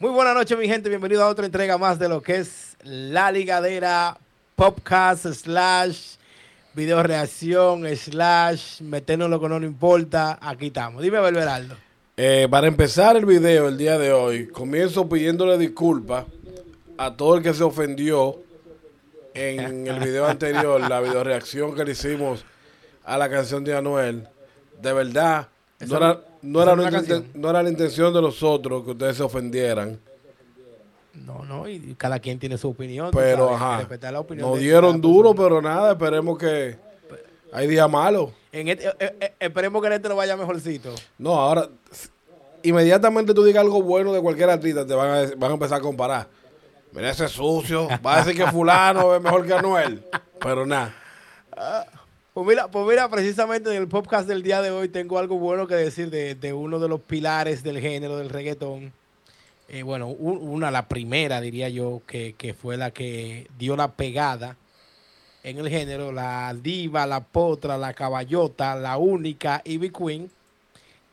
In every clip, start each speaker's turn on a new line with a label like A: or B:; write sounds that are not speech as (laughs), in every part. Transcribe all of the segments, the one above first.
A: Muy buenas noches, mi gente. Bienvenido a otra entrega más de lo que es La Ligadera Podcast slash video reacción slash meternos lo que no nos importa. Aquí estamos. Dime, Belveraldo.
B: Eh, para empezar el video el día de hoy, comienzo pidiéndole disculpas a todo el que se ofendió en el video anterior, la video reacción que le hicimos a la canción de Anuel. De verdad, no era, no, era
A: no
B: inten- era la intención de nosotros que ustedes se ofendieran.
A: No, no, y cada quien tiene su opinión.
B: Pero, ajá,
A: respetar la opinión
B: nos dieron duro,
A: persona.
B: pero nada, esperemos que hay días malos.
A: Este- eh, eh, esperemos que en este lo vaya mejorcito.
B: No, ahora, inmediatamente tú digas algo bueno de cualquier artista, te van a, van a empezar a comparar. Mira ese sucio, va a decir que fulano es mejor que Anuel. Pero nada. (laughs)
A: Pues mira, pues mira, precisamente en el podcast del día de hoy tengo algo bueno que decir de, uno de los pilares del género del reggaetón. Eh, bueno, un- una, la primera, diría yo, que, que fue la que dio la pegada en el género, la diva, la potra, la caballota, la única Ivy Queen,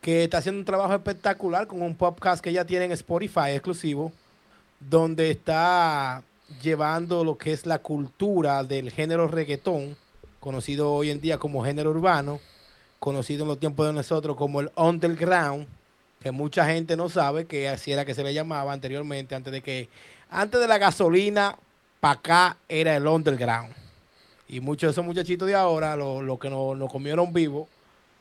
A: que está haciendo un trabajo espectacular con un podcast que ella tiene en Spotify exclusivo, donde está llevando lo que es la cultura del género reggaetón, conocido hoy en día como género urbano, conocido en los tiempos de nosotros como el underground, que mucha gente no sabe que así era que se le llamaba anteriormente, antes de que, antes de la gasolina, para acá era el underground. Y muchos de esos muchachitos de ahora, los lo que nos no comieron vivo,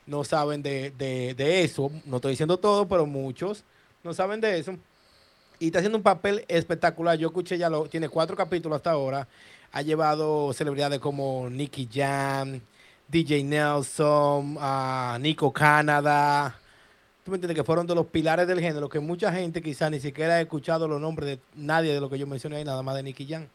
A: no saben de, de- de eso. No estoy diciendo todo, pero muchos no saben de eso. Y está haciendo un papel espectacular. Yo escuché ya, lo, tiene cuatro capítulos hasta ahora. Ha llevado celebridades como Nicky Jam, DJ Nelson, ah, Nico Canada. ¿Tú me entiendes? Que fueron de los pilares del género, que mucha gente quizás ni siquiera ha escuchado los nombres de nadie de lo que yo mencioné ahí, nada más de Nicky Jam.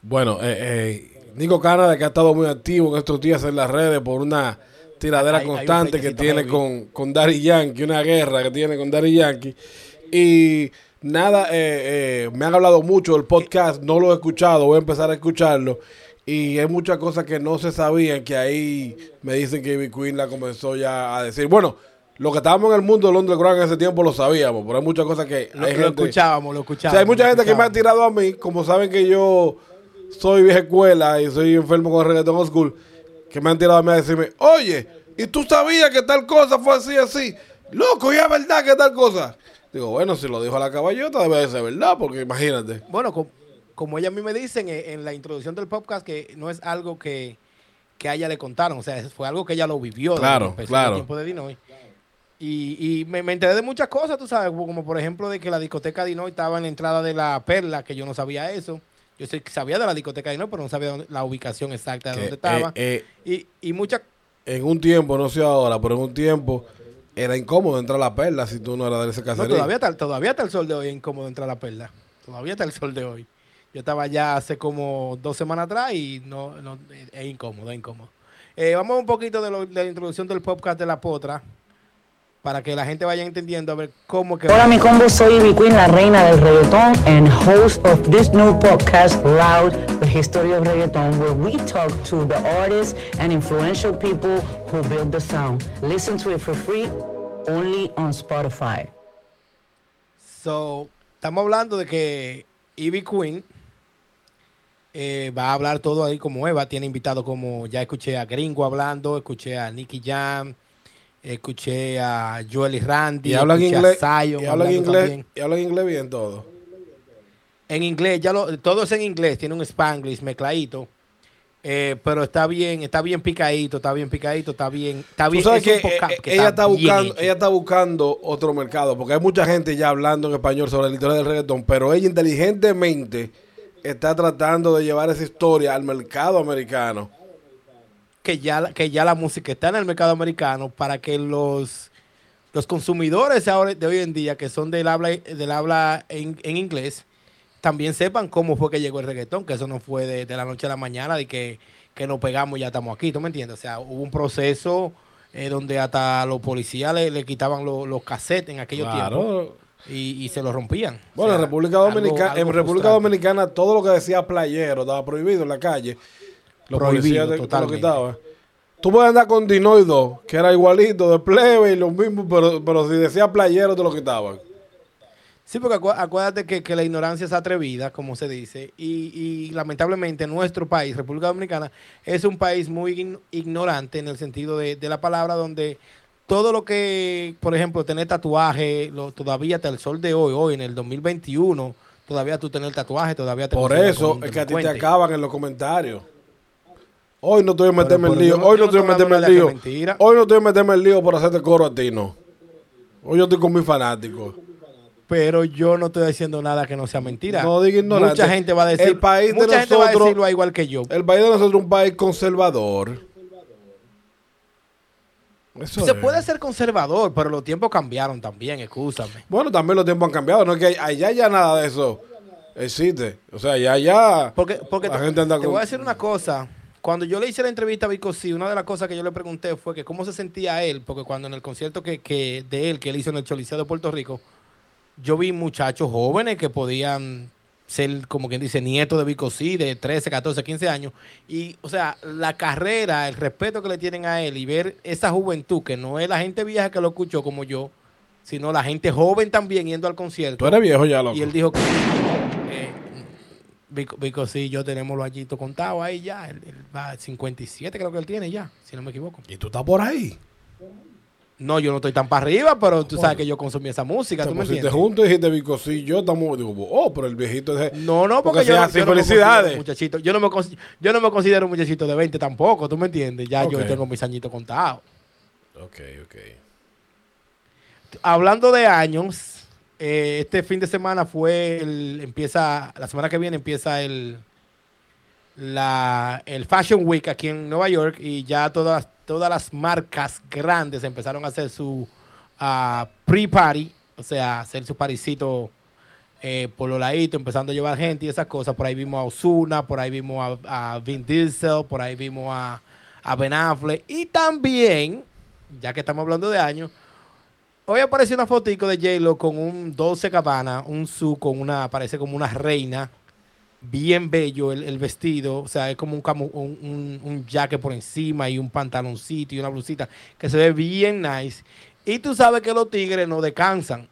B: Bueno, eh, eh, Nico Canada, que ha estado muy activo en estos días en las redes por una tiradera
A: Hay- hay un
B: constante que tiene con, con Daddy Yankee, una guerra que tiene con Daddy Yankee. Y nada, eh, eh, me han hablado mucho del podcast, no lo he escuchado, voy a empezar a escucharlo. Y hay muchas cosas que no se sabían, que ahí me dicen que Ivy Queen la comenzó ya a decir. Bueno, lo que estábamos en el mundo del underground en ese tiempo lo sabíamos, pero hay muchas cosas que
A: Lo,
B: hay
A: lo
B: gente-
A: escuchábamos, lo
B: o
A: escuchábamos.
B: sea, hay mucha gente que me ha tirado a mí, como saben que yo soy vieja escuela y soy enfermo con el reggaetón old school, que me han tirado a mí a decirme, oye, ¿y tú sabías que tal cosa fue así, así? Loco, ya es verdad que tal cosa. Digo, bueno, si lo dijo la caballota, debe de ser verdad, porque imagínate.
A: Bueno, co- como ella a mí me dicen eh, en la introducción del podcast, que no es algo que, que a ella le contaron, o sea, fue algo que ella lo vivió.
B: Claro, claro.
A: El tiempo de Dinoy. Y, y me, me enteré de muchas cosas, tú sabes, como por ejemplo de que la discoteca Dinoy estaba en la entrada de la Perla, que yo no sabía eso. Yo sabía de la discoteca Dinoy, pero no sabía dónde- la ubicación exacta de
B: Que,
A: dónde estaba.
B: eh, eh,
A: y, y muchas...
B: en un tiempo, no sé ahora, pero en un tiempo era incómodo entrar a la perla si tú no eras de ese
A: No,
B: caserío.
A: todavía está, todavía está el sol de hoy incómodo entrar a la perla. Todavía está el sol de hoy. Yo estaba ya hace como dos semanas atrás y no, no es incómodo, es incómodo. Eh, vamos un poquito de, lo- de la introducción del podcast de la potra para que la gente vaya entendiendo a ver cómo que...
C: Hola mi combo, soy Ivy Queen, la reina del reggaetón and host of this new podcast, Loud, history of reggaeton, where we talk to the artists and influential people who build the sound. Listen to it for free, only on Spotify.
A: So, estamos hablando de que Ivy Queen eh, va a hablar todo ahí como Eva. Tiene invitado como, ya escuché a Gringo hablando, escuché a Nicky Jam, escuché a Joel y Randy,
B: y hablan inglés,
A: Zion
B: y hablan inglés, y hablan inglés bien todo.
A: En inglés, ya lo, todo es en inglés, tiene un spanglish mezcladito. eh, pero está bien, está bien picadito, está bien picadito, está bien, está bien.
B: sabes
A: es
B: que, eh,
A: que
B: ella, está buscando, ella está buscando otro mercado, porque hay mucha gente ya hablando en español sobre la historia del reggaetón, pero ella inteligentemente está tratando de llevar esa historia al mercado americano.
A: que ya, la- que ya la música está en el mercado americano para que los, los consumidores ahora, de hoy en día que son del habla, del habla en, en inglés también sepan cómo fue que llegó el reggaetón, que eso no fue de, de la noche a la mañana, de que, que nos pegamos y ya estamos aquí, ¿tú me entiendes? O sea, hubo un proceso eh, donde hasta los policías le, le quitaban los- los cassettes en aquellos tiempos
B: Claro.
A: y, y se los rompían. O
B: Bueno,
A: sea,
B: en República Dominicana,
A: algo
B: en República. Dominicana todo lo que decía playero estaba prohibido en la calle. Los
A: Prohibido,
B: policías te- lo quitaban. Tú puedes andar con Dinoido, que era igualito de plebe y lo mismo, pero, pero si decía playero te lo quitaban.
A: Sí, porque acu- acuérdate que, que la ignorancia es atrevida, como se dice, y, y lamentablemente nuestro país, República Dominicana, es un país muy ign- ignorante en el sentido de, de la palabra, donde todo lo que, por ejemplo, tener tatuaje, lo, todavía hasta el sol de hoy, hoy en el 2021, todavía tú tener tatuaje, todavía te
B: Por eso es que a ti te acaban en los comentarios. Hoy no estoy a meterme en lío. Hoy no estoy a meterme en
A: de
B: lío. Hoy no estoy a meterme en lío por hacerte coro a ti, no. Hoy yo estoy con mis fanáticos.
A: Pero yo no estoy diciendo nada que no sea mentira.
B: No diga ignorante.
A: Mucha gente va a decir,
B: El país de
A: gente va a
B: nosotros-
A: decirlo igual que yo.
B: El país de nosotros es un país conservador. Eso
A: Se
B: es.
A: puede ser conservador, pero los tiempos cambiaron también, escúchame.
B: Bueno, también los tiempos han cambiado. No es que allá ya nada de eso existe. O sea, ya ya.
A: Porque, porque
B: La
A: te,
B: gente anda
A: te
B: con-
A: voy a decir una cosa. Cuando yo le hice la entrevista a Vico sí, una de las cosas que yo le pregunté fue que cómo se sentía él, porque cuando en el concierto que, que de él que él hizo en el Choliseo de Puerto Rico, yo vi muchachos jóvenes que podían ser, como quien dice, nietos de Vico sí, de 13, 14, 15 años. Y, o sea, la carrera, el respeto que le tienen a él y ver esa juventud, que no es la gente vieja que lo escuchó como yo, sino la gente joven también yendo al concierto.
B: Tú eres viejo ya, loco.
A: Y él dijo que eh, Vico, Vico, sí, yo tenemos los añitos contados ahí ya. Él, él va a 57, creo que él tiene ya, si no me equivoco.
B: Y tú estás por ahí.
A: No, yo no estoy tan para arriba, pero tú sabes que yo consumí esa música, ¿tú me entiendes?
B: juntos y dijiste, Vico, sí, yo estamos. Digo, oh, pero el viejito es.
A: No, no, porque,
B: Porque
A: yo,
B: así,
A: yo
B: felicidades.
A: muchachito. Yo no, me, yo no me considero un muchachito de 20 tampoco, ¿tú me entiendes? Ya yo tengo mis añitos contados.
B: Ok, ok.
A: Hablando de años, eh, este fin de semana fue el, empieza, la semana que viene empieza el, la, el Fashion Week aquí en Nueva York y ya todas, todas las marcas grandes empezaron a hacer su ah, pre-party, o sea, hacer su parisito eh, por los laditos, empezando a llevar gente y esas cosas. Por ahí vimos a Osuna, por ahí vimos a, Vin Diesel, por ahí vimos a, a Ben Affleck y también, ya que estamos hablando de años, Hoy apareció una fotico de J-Lo con un 12 cabana, un su con una, parece como una reina, bien bello el, el vestido, o sea, es como un, camu- un, un, un jacket por encima y un pantaloncito y una blusita que se ve bien nice. Y tú sabes que los tigres no descansan.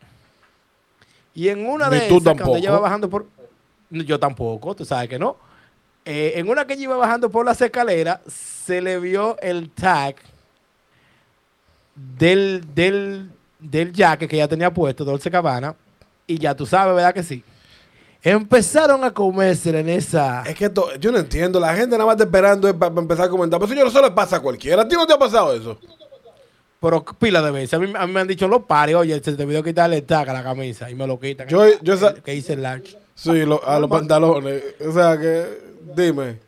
A: Y en una
B: Ni
A: de
B: tú
A: esas, cuando ella va bajando por... Yo tampoco, tú sabes que no. Eh, en una que ella iba bajando por las escaleras, se le vio el tag del, del, del jacket que ya tenía puesto, Dolce Cabana, y ya tú sabes, ¿verdad que sí? Empezaron a comerse en esa...
B: Es que esto- yo no entiendo. La gente nada más está esperando para empezar a comentar. Pero señor, eso le pasa a cualquiera. ¿A ti no te ha pasado eso?
A: Pero pila de veces. A mí, a mí me han dicho los pares, oye, se te olvidó quitarle el tag a la camisa y me lo quitan.
B: Yo- yo sa-
A: que hice el large.
B: Sí, lo- a los pantalones. O sea que, dime.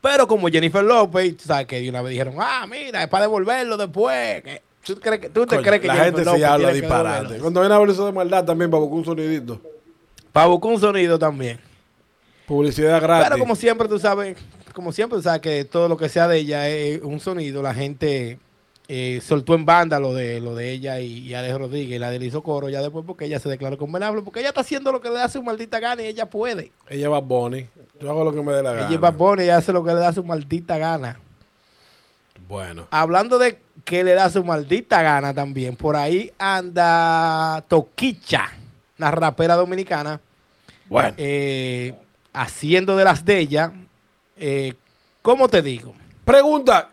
A: Pero como Jennifer López, tú sabes que de una vez dijeron, ah, mira, es para devolverlo después. que- ¿Tú, crees que, tú te
B: Coño,
A: crees que
B: la
A: Jennifer
B: gente
A: López
B: se habla
A: que
B: disparate. Cuando viene a ver eso de maldad también para buscar un sonidito.
A: Para buscar un sonido también.
B: Publicidad gratis.
A: Pero como siempre, tú sabes, como siempre, tú sabes que todo lo que sea de ella es un sonido. La gente eh, soltó en banda lo de lo de ella y, y Alex Rodríguez, y la del coro ya después porque ella se declaró convenable, porque ella está haciendo lo que le da su maldita gana y ella puede.
B: Ella va Bonnie. Yo hago lo que me dé la gana.
A: Ella Bad Bunny, ella hace lo que le da su maldita gana.
B: Bueno.
A: Hablando de que le da su maldita gana también, por ahí anda Toquicha, una rapera dominicana,
B: Bueno.
A: eh, haciendo de las de ella. Eh, ¿Cómo te digo?
B: Pregunta.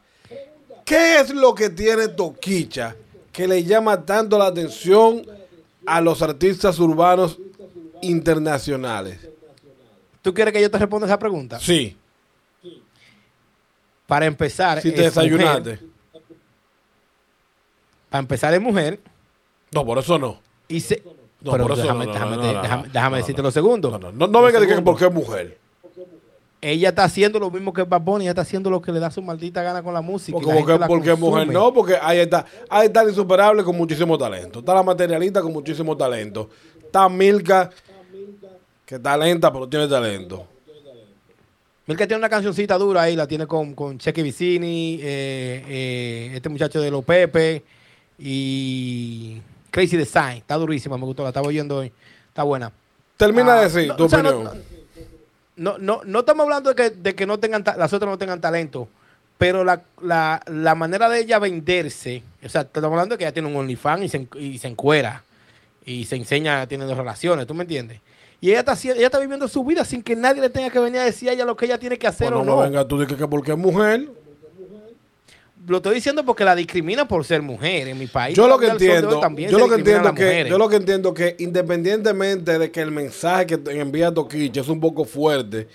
B: ¿Qué es lo que tiene Toquicha que le llama tanto la atención a los artistas urbanos internacionales?
A: ¿Tú quieres que yo te responda esa pregunta?
B: Sí.
A: Para empezar,
B: Si te
A: es
B: desayunaste.
A: mujer. Para empezar, es mujer.
B: No, por eso no.
A: Y se...
B: No,
A: Pero
B: por eso
A: déjame, déjame, déjame- decirte lo segundo.
B: No, no, no, venga decir que porque es mujer.
A: Ella está haciendo lo mismo que Bad Bunny, ella está haciendo lo que le da su maldita gana con la música.
B: Porque,
A: la
B: porque, porque mujer no, porque ahí está, ahí está el insuperable con muchísimo talento. Está la materialista con muchísimo talento. Está Milka, que talenta, pero tiene talento.
A: Milka tiene una cancioncita dura ahí, la tiene con, con Cheque Vicini, eh, eh, este muchacho de Los Pepe y Crazy Design. Está durísima, me gustó, la estaba oyendo hoy. Está buena.
B: Termina
A: Ah,
B: de decir
A: no,
B: tu
A: o sea, no-
B: opinión.
A: No, no, no estamos hablando de que, de que no tengan las otras no tengan talento, pero la, la, la manera de ella venderse, o sea, estamos hablando de que ella tiene un OnlyFans y se, y se encuera. Y, se enseña teniendo relaciones, ¿tú me entiendes? Y ella está, ella está viviendo su vida sin que nadie le tenga que venir a decir a ella lo que ella tiene que hacer
B: Bueno,
A: o
B: no
A: no.
B: venga tú dices que porque es mujer.
A: Lo estoy diciendo porque la discrimina por ser mujer en mi país.
B: Yo lo que entiendo,
A: también
B: yo lo que entiendo que, yo lo que entiendo que independientemente de que el mensaje que envía Toquicha es un poco fuerte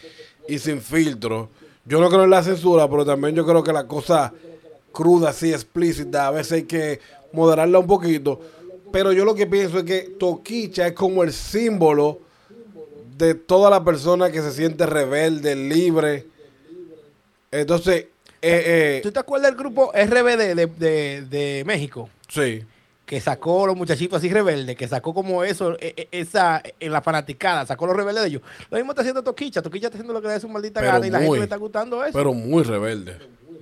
B: y sin filtro, yo no creo en la censura, pero también yo creo que la cosa cruda, así explícita, a veces hay que moderarla un poquito. Pero yo lo que pienso es que Toquicha es como el símbolo de toda la persona que se siente rebelde, libre. Entonces, eh,
A: ¿Tú
B: eh,
A: te acuerdas del grupo RBD de, de- de México?
B: sí.
A: Que sacó los muchachitos así rebeldes, que sacó como eso, e- e- esa, en la fanaticada, sacó los rebeldes de ellos. Lo mismo está haciendo Toquicha. Toquicha está haciendo lo que le da su maldita
B: Pero
A: gana y la gente le está gustando eso.
B: Pero muy rebelde,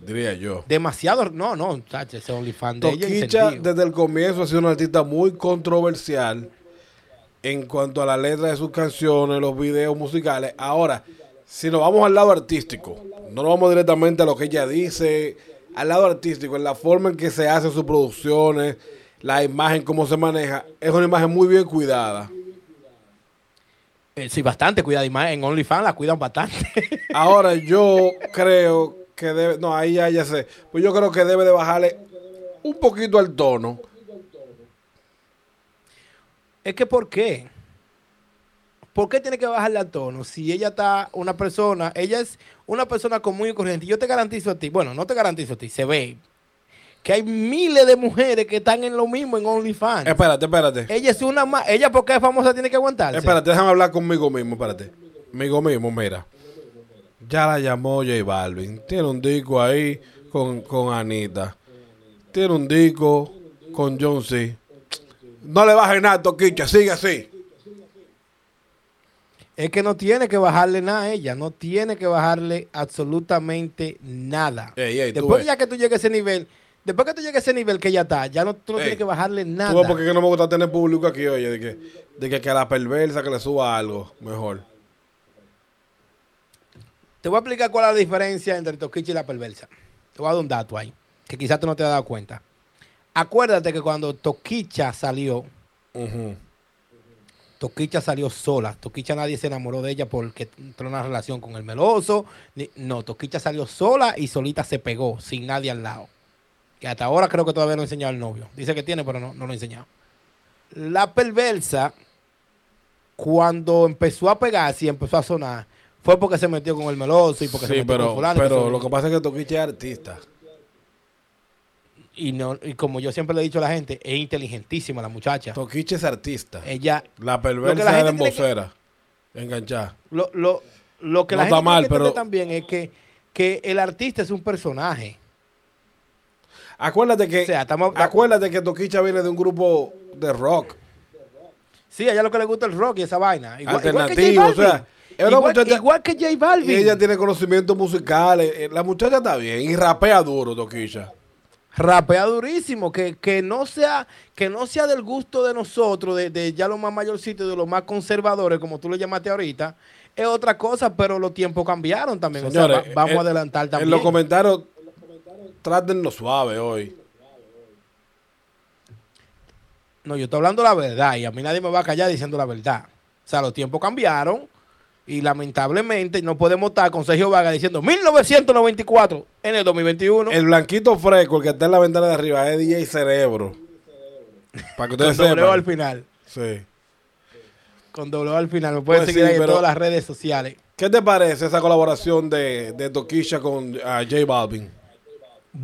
B: diría yo.
A: Demasiado, no, no, chacho, ese OnlyFans de ella.
B: Toquicha desde el comienzo ha sido un artista muy controversial en cuanto a la letra de sus canciones, los videos musicales. Ahora, si nos vamos al lado artístico, no nos vamos directamente a lo que ella dice, al lado artístico, en la forma en que se hacen sus producciones, la imagen, cómo se maneja, es una imagen muy bien cuidada.
A: Eh, sí, bastante más en OnlyFans la cuidan bastante. (laughs)
B: Ahora yo creo que debe, no, ahí ya, ya sé, pues yo creo que debe de bajarle un poquito al tono.
A: es que, ¿por qué? ¿Por qué tiene que bajarle al tono? Si ella está una persona, ella es una persona común y corriente. Yo te garantizo a ti, bueno, no te garantizo a ti, se ve que hay miles de mujeres que están en lo mismo en OnlyFans.
B: Espérate, espérate.
A: ella es una más, ella porque es famosa tiene que aguantarse.
B: Espérate, déjame hablar conmigo mismo, espérate. Conmigo mismo, mira. Ya la llamó J Balvin. Tiene un disco ahí con, con Anita. Tiene un disco con John C. No le bajes nada, Toquicha, sigue así.
A: Es que no tiene que bajarle nada a ella, no tiene que bajarle absolutamente nada.
B: Ey, ey, tú
A: después ya que tú llegues a ese nivel, después que tú llegues a ese nivel que ella está, ya no, tú no
B: Ey,
A: tienes que bajarle
B: Tú
A: nada.
B: ves porque que no me gusta tener público aquí, oye, de que, de que, que a la perversa que le suba algo mejor.
A: Te voy a explicar cuál es la diferencia entre Toquicha y la perversa. Te voy a dar un dato ahí, que quizás tú no te has dado cuenta. Acuérdate que cuando Toquicha salió. Toquicha salió sola. Toquicha nadie se enamoró de ella porque entró en una relación con el meloso. No, Toquicha salió sola y solita se pegó, sin nadie al lado. Que hasta ahora creo que todavía no ha enseñado al novio. Dice que tiene, pero no, no lo ha enseñado. La perversa, cuando empezó a pegarse y empezó a sonar, fue porque se metió con el meloso y porque se metió
B: pero,
A: con fulano.
B: pero lo que pasa es que Toquicha es artista.
A: Y, no, y como yo siempre le he dicho a la gente, es inteligentísima la muchacha.
B: Toquicha es artista.
A: Ella,
B: La
A: que la
B: perversa es
A: que-.
B: Enganchada.
A: lo, lo, lo que
B: No
A: la
B: está
A: gente
B: mal,
A: entender
B: pero-
A: también es que, que el artista es un personaje.
B: Acuérdate que,
A: O sea, estamos-
B: acuérdate que Toquicha viene de un grupo de rock.
A: Sí, a ella lo que le gusta el rock y esa vaina. Igual,
B: Alternativo,
A: igual que
B: o sea,
A: igual,
B: muchacha-
A: igual que J Balvin.
B: Y ella tiene conocimientos musicales. Eh, La muchacha está bien y rapea duro, Toquicha.
A: Rapea durísimo, que, que no sea, que no sea del gusto de nosotros, de, de ya los más mayorcitos, de los más conservadores, como tú lo llamaste ahorita, es otra cosa, pero los tiempos cambiaron también. o sea,
B: Señores,
A: va- vamos
B: eh,
A: a adelantar también.
B: En los comentarios, trátenlo suave hoy.
A: No, yo estoy hablando la verdad y a mí nadie me va a callar diciendo la verdad. O sea, los tiempos cambiaron y lamentablemente no podemos estar con Sergio Vaga diciendo 1994 en el 2021.
B: El blanquito fresco, el que está en la ventana de arriba, es DJ Cerebro. Para que
A: con
B: ustedes
A: doble O al
B: sepan.
A: final.
B: Sí.
A: Con doble al final. Me pueden
B: Pues
A: seguir
B: sí,
A: ahí en todas las redes sociales.
B: ¿Qué te parece esa colaboración de, de Toquisha con ah, J Balvin?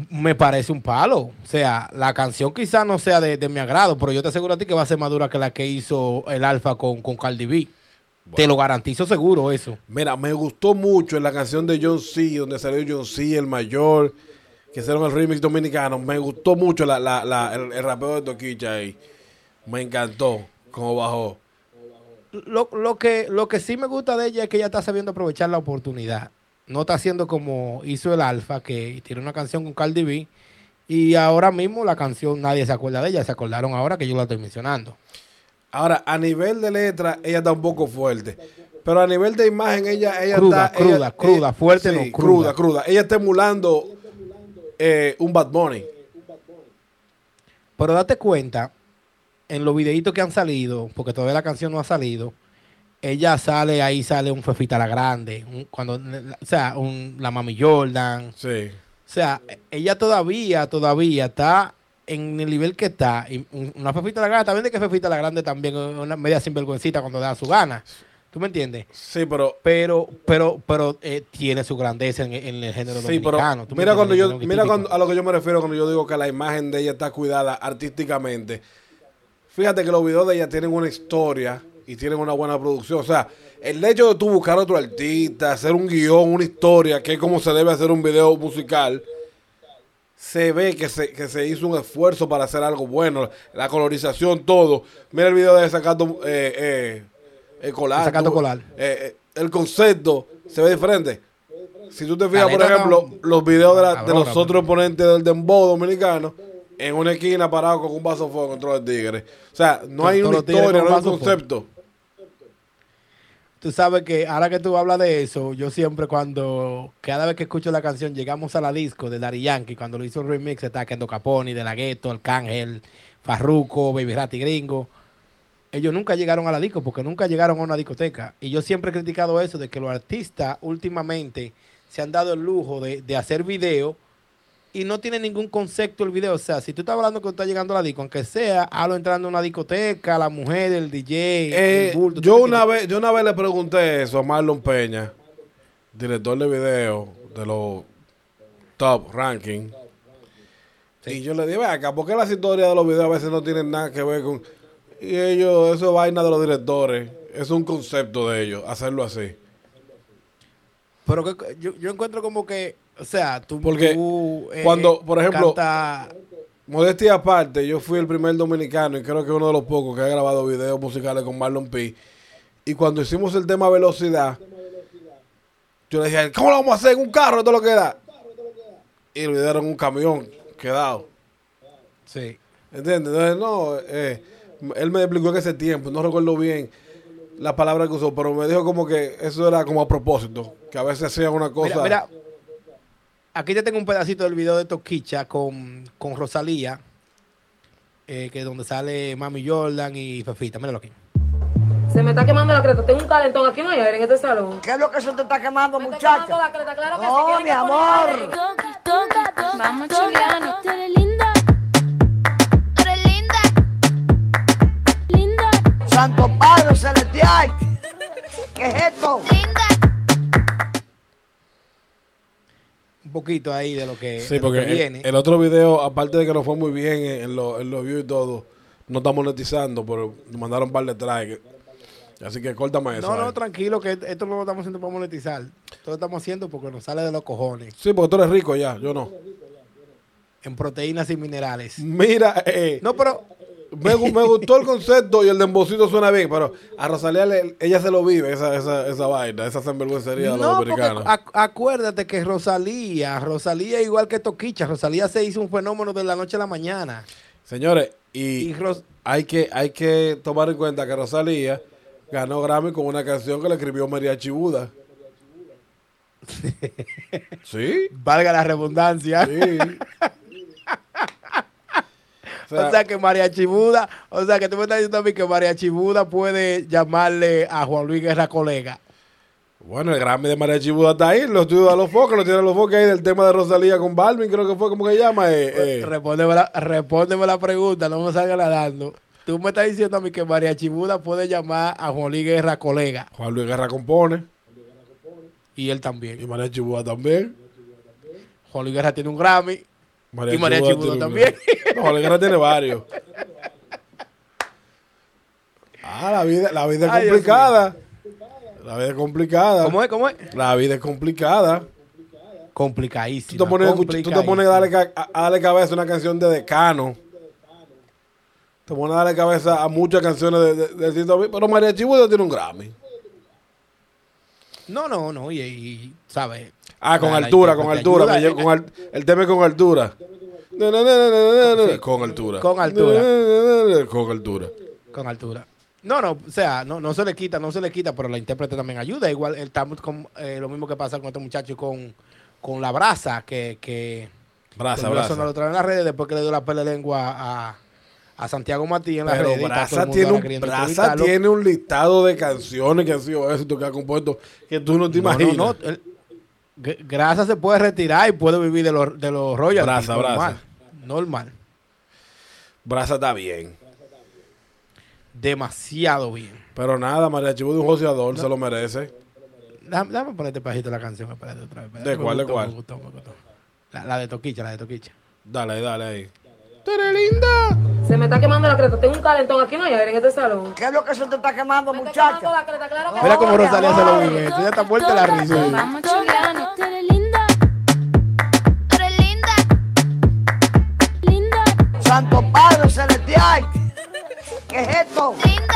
A: Me parece un palo. O sea, la canción quizás no sea de, de mi agrado, pero yo te aseguro a ti que va a ser más dura que la que hizo el Alfa con, con Cardi B. Te lo garantizo seguro eso.
B: Mira, me gustó mucho en la canción de John C, donde salió John C, el mayor, que hicieron el remix dominicano. Me gustó mucho la, la, la- el, el rapeo de Toquicha ahí. Me encantó cómo bajó.
A: Lo, lo que, lo que sí me gusta de ella es que ella está sabiendo aprovechar la oportunidad. No está haciendo como hizo el Alfa, que tiró una canción con Cardi B. Y ahora mismo la canción nadie se acuerda de ella. Se acordaron ahora que yo la estoy mencionando.
B: Ahora, a nivel de letra, ella está un poco fuerte. Pero a nivel de imagen, ella, ella
A: Cruda,
B: está.
A: cruda,
B: ella-
A: cruda,
B: ella-
A: fuerte
B: sí,
A: no,
B: cruda,
A: cruda.
B: cruda. Ella está emulando eh, un Bad Bunny.
A: Pero date cuenta en los videitos que han salido, porque todavía la canción no ha salido, ella sale, ahí sale un Fefita la Grande, un- cuando, o sea, un, la Mami Jordan.
B: Sí.
A: O sea, ella todavía, todavía está en el nivel que está. Y un- una Fefita la Grande, también de que Fefita la Grande también es una media sinvergüencita cuando da su gana. ¿Tú me entiendes?
B: Sí, pero
A: Pero, pero, pero eh, tiene su grandeza en, en el género
B: Sí, pero
A: dominicano. ¿tú me
B: mira cuando yo mira cuando- a lo que yo me refiero cuando yo digo que la imagen de ella está cuidada artísticamente. Fíjate que los videos de ella tienen una historia y tienen una buena producción. O sea, el hecho de tú buscar otro artista, hacer un guion, una historia, que es como se debe hacer un video musical, se ve que se, que se hizo un esfuerzo para hacer algo bueno. La colorización, todo. Mira el video de Sacando eh, eh, el colar.
A: Sacando
B: tú-
A: colar.
B: eh, eh, el concepto se ve diferente. Si tú te fijas, por ejemplo,
A: no-
B: los videos de, la- de los otros oponentes del dembow dominicano, en una esquina parado con un vaso de fuego contra el tigre. O sea, no hay una
A: los tigres
B: historia, no hay un
A: fuego. Tú sabes que ahora que tú hablas de eso, yo siempre cuando, cada vez que escucho la canción, llegamos a la disco de Daddy Yankee, cuando lo hizo un remix, está Kendo Caponi, De La Ghetto, Arcángel, Farruko, Baby Rat y Gringo. Ellos nunca llegaron a la disco porque nunca llegaron a una discoteca. Y yo siempre he criticado eso, de que los artistas últimamente se han dado el lujo de, de hacer video y no tiene ningún concepto el video. O sea, si tú estás hablando que tú estás llegando a la disco, aunque sea, hablo entrando a una discoteca, la mujer, el DJ,
B: Eh,
A: el bulto, ¿tú
B: yo una vez, yo una vez le pregunté eso a Marlon Peña, director de video de los top ranking. Y yo le dije, ve acá, ¿por qué las historias de los videos a veces no tienen nada que ver con... Y ellos, eso es vaina de los directores, es un concepto de ellos, hacerlo así.
A: Pero que, yo, yo encuentro como que, o sea, tú,
B: Porque
A: tú, eh,
B: cuando, por ejemplo,
A: canta-
B: Modestia aparte, yo fui el primer dominicano y creo que uno de los pocos que ha grabado videos musicales con Marlon P. Y cuando hicimos el tema velocidad, yo le dije, ¿cómo lo vamos a hacer en un carro? Todo lo que da. Y era en un camión quedado.
A: sí.
B: ¿Entiendes? Entonces, no, eh, él me explicó en ese tiempo, no recuerdo bien la palabra que usó, pero me dijo como que eso era como a propósito, que a veces hacían una cosa.
A: Mira, mira, aquí te tengo un pedacito del video de Toquicha con, con Rosalía, eh, que es donde sale Mami Jordan y Fefita. Míralo aquí.
D: Se me está quemando la creta. Tengo un calentón. Aquí no hay aire en este salón.
E: ¿Qué es lo que se te está quemando,
D: Me está
E: muchacha?
D: quemando la creta, claro que sí. Tienen
E: mi
D: que poner
E: amor.
D: aire.
F: Vamos.
G: Tú eres linda,
F: Tú eres linda.
G: linda.
E: Santo Padre Celestial. ¿Qué es esto?
F: Linda.
A: Un poquito ahí de lo que,
B: Sí,
A: de lo
B: porque
A: que
B: el,
A: viene.
B: el otro video, aparte de que nos fue muy bien en, los en los views y todo, no está monetizando, pero nos mandaron un par de strikes. Así que córtame eso.
A: no, no, tranquilo, que esto no lo estamos haciendo para monetizar. Esto lo estamos haciendo porque nos sale de los cojones.
B: Sí, porque tú eres rico ya, yo no.
A: En proteínas y minerales.
B: Mira, eh,
A: No, pero
B: me, gu- me gustó el concepto y el dembocito suena bien, pero a Rosalía le- ella se lo vive, esa, esa, esa vaina, esa sinvergüencería de los
A: No, porque
B: americanos.
A: ac- acuérdate que Rosalía, Rosalía igual que Toquicha, Rosalía se hizo un fenómeno de la noche a la mañana.
B: Señores,
A: Y
B: hay que, hay que tomar en cuenta que Rosalía ganó Grammy con una canción que le escribió María Chibuda. (laughs) ¿Sí?
A: valga la redundancia.
B: Sí. O sea,
A: O sea que María Chibuda, o sea que tú me estás diciendo a mí que María Chibuda puede llamarle a Juan Luis Guerra colega.
B: bueno, el Grammy de María Chibuda está ahí, los estudios de los focos, lo tienen los focos ahí del tema de Rosalía con Balvin, creo que fue como que llama. Eh, eh.
A: Respóndeme, la, respóndeme la pregunta, no me salga dando. Tú me estás diciendo a mí que María Chibuda puede llamar a Juan Luis Guerra colega.
B: Juan Luis Guerra compone,
A: Y él
B: y
A: también.
B: María Chibuda también.
A: Juan Luis Guerra tiene un Grammy.
B: María
A: Y María Chibuda
B: tiene un-
A: también.
B: No, Guerra tiene varios. Ah, la vida, la vida es complicada. La vida es complicada.
A: ¿Cómo es? ¿Cómo es?
B: La vida es complicada.
A: Complicadísimo.
B: Tú te pones, tú te pones a, darle, a- a darle cabeza a una canción de Decano. Te pones a darle cabeza a muchas canciones de, de, de Pero María Chibuda tiene un Grammy.
A: No, no, no. Y, y, ¿sabes?
B: Ah, con
A: La- la
B: altura, con altura.
A: ayuda,
B: me llevo
A: eh,
B: con al- el tema es con altura. Con altura.
A: Con altura.
B: Con altura.
A: Con altura. No, no, o sea, no, no se le quita, no se le quita, pero la intérprete también ayuda. Igual estamos con eh, lo mismo que pasa con este muchacho con, con la brasa, que, que terminó
B: braza.
A: sonando otra vez en las redes después que le dio la pele lengua a, a Santiago Matías en la
B: Pero
A: red.
B: Brasa, tiene un, Brasa tiene un listado de canciones que han sido éxito que ha compuesto que tú no te imaginas.
A: No, no, Grasa se puede retirar y puede vivir de los, de los royalties.
B: Brasa. Brasa.
A: Normal.
B: Brasa está bien.
A: Demasiado bien.
B: Pero nada, María Chivo de un joseador se lo merece.
A: Déjame ponerte pajito la canción. Espérate otra vez.
B: ¿De cuál, de cuál?
A: me gustó, me gustó. La, la de Toquicha, la de Toquicha.
B: Dale, dale ahí.
A: ¡Tú eres linda!
D: Se me está quemando la creta. Tengo un calentón. Aquí no hay aire en este salón.
E: ¿Qué es lo que se te está quemando,
D: Me está quemando
E: muchacha?
D: la creta, claro que
A: Mira
D: no.
A: cómo Rosalía se lo vive. Tú ya estás muerta la risa.
F: Linda.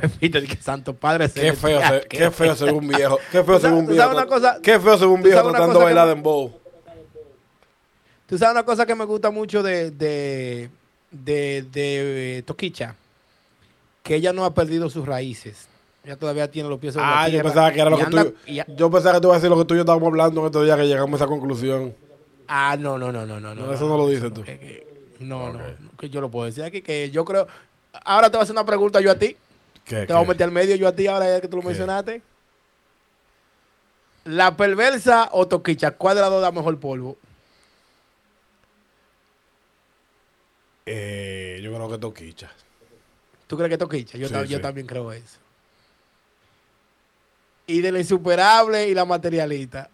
A: Pepito, que Santo Padre
B: Qué feo, se, qué feo ser un viejo. Qué feo ser un
A: ¿Tú
B: viejo.
A: sabes una cosa?
B: Qué feo ser un
A: ¿Tú
B: viejo tratando de bailar
A: me-
B: dembow.
A: Tú sabes una cosa que me gusta mucho de, de, de, de, eh, Toquicha, que ella no ha perdido sus raíces. Ella todavía tiene los pies sobre la
B: Ah, yo
A: tierra
B: pensaba que era lo que
A: anda-
B: tú.
A: y
B: Yo pensaba que tú ibas a decir lo que tú y yo estábamos hablando en estos días que llegamos a esa conclusión.
A: Ah, no, no, no, no, no.
B: No, eso no lo dices tú.
A: que- que- no, no, que yo lo puedo decir aquí, que yo creo... Ahora te voy a hacer una pregunta yo a ti.
B: ¿Qué,
A: Te voy a meter al medio yo a ti ahora ya que tú lo
B: ¿Qué?
A: mencionaste. La perversa o Toquicha, ¿cuál de las dos da mejor polvo?
B: Eh, yo creo que toquicha.
A: ¿Tú crees que Toquicha? Yo,
B: Sí,
A: también creo eso. Y de la insuperable y la materialista.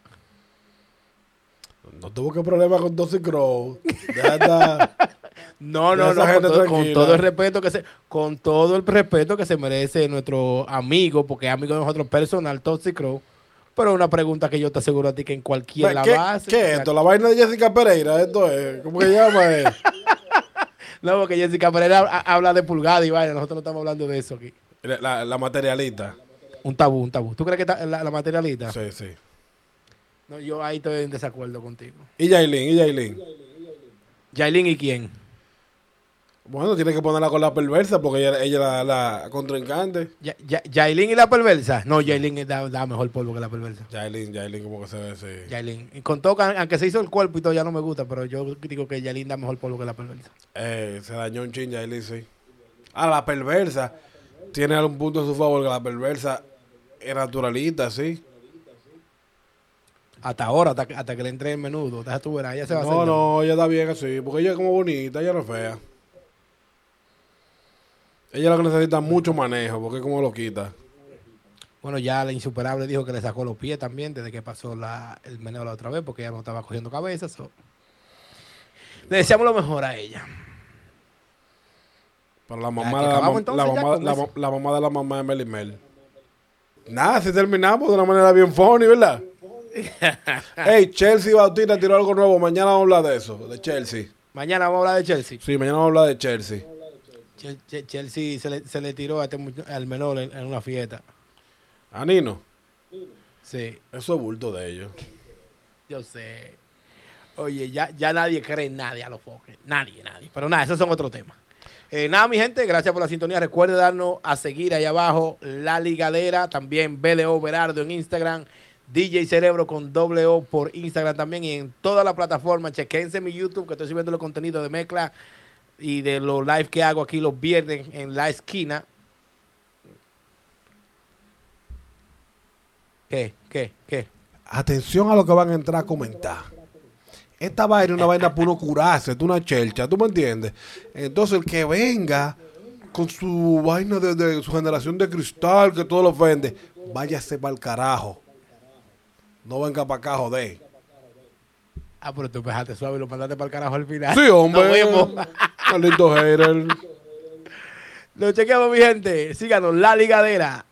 B: No tuvo que problema con Toxic Crow. Ya está. (laughs)
A: No, no, no, con todo, con
B: tranquila.
A: todo el respeto que se, con todo el respeto que se merece nuestro amigo, porque es amigo de nosotros personal, Toxic Crow. Pero una pregunta que yo te aseguro a ti que en cualquier la
B: ¿Qué,
A: base.
B: ¿Qué es esto? La vaina de Jessica Pereira. Esto es. ¿Cómo que llama? (laughs) eh?
A: No, porque Jessica Pereira ha- habla de pulgada y vaya, nosotros no estamos hablando de eso aquí.
B: La, la- la materialista.
A: Un tabú, un tabú. ¿Tú crees que ta- la, la materialista?
B: Sí, sí.
A: No, yo ahí estoy en desacuerdo contigo.
B: Y Yailin, y Yailin.
A: Yailin y quién?
B: Bueno, tiene que ponerla con la perversa porque ella ella la, la contrincante.
A: Ya, ya, Yailin y la perversa. No, Yailin da, da mejor polvo que la perversa.
B: Yailin, Yailin, como que se ve ese.
A: Yailin. Y con todo, que aunque se hizo el cuerpo y todo, ya no me gusta, pero yo digo que Yailin da mejor polvo que la perversa.
B: Eh, se dañó un chin Yailin, sí. Ah, la perversa tiene algún punto en su favor que la perversa es naturalista, sí.
A: Hasta ahora, hasta, que- hasta que le entre el menudo. Deja tú verás, ella se va a
B: No,
A: hacer.
B: no, ella está bien así, porque ella es como bonita, ella no es fea. Ella lo que necesita es mucho manejo, porque como lo quita.
A: Bueno, ya la insuperable dijo que le sacó los pies también desde que pasó la, el meneo la otra vez, porque ella no estaba cogiendo cabezas. so. Le deseamos lo mejor a ella.
B: Pero la mamá, la,
A: acabamos
B: la mamá, la, la mamá de la mamá de Mel Mel. Nada, si terminamos de una manera bien funny, ¿verdad? (laughs) Hey, Chelsea Bautista tiró algo nuevo. Mañana vamos a hablar de eso, de Chelsea.
A: Mañana vamos a hablar de Chelsea.
B: Sí, mañana vamos a hablar de Chelsea.
A: Chel- Chel- Chelsea se le, se le tiró a este al menor en, en una fiesta.
B: A Nino,
A: Sí,
B: eso es bulto de ellos.
A: yo sé. Oye, ya, ya nadie cree en nadie a los foques. Nadie, nadie. Pero nada, esos son otros temas. Eh, nada, mi gente, gracias por la sintonía. Recuerde darnos a seguir ahí abajo La Ligadera, también BDO Berardo en Instagram, DJ Cerebro con doble O por Instagram también y en todas las plataformas. Chequense mi YouTube que estoy subiendo los contenidos de mezcla y de los live que hago aquí los viernes en la esquina. ¿Qué? ¿Qué? ¿Qué?
B: Atención a lo que van a entrar a comentar. Esta vaina es una vaina puro curarse, es una chelcha, ¿tú me entiendes? Entonces el que venga con su vaina de, de su generación de cristal, que todo lo ofende, váyase para el carajo. No venga para acá, joder.
A: Ah, pero tú pejaste suave y lo mandaste para el carajo al final.
B: Sí, hombre.
A: Nos vemos.
B: Maldito hater.
A: Lo chequeamos, mi gente. Síganos, La Ligadera.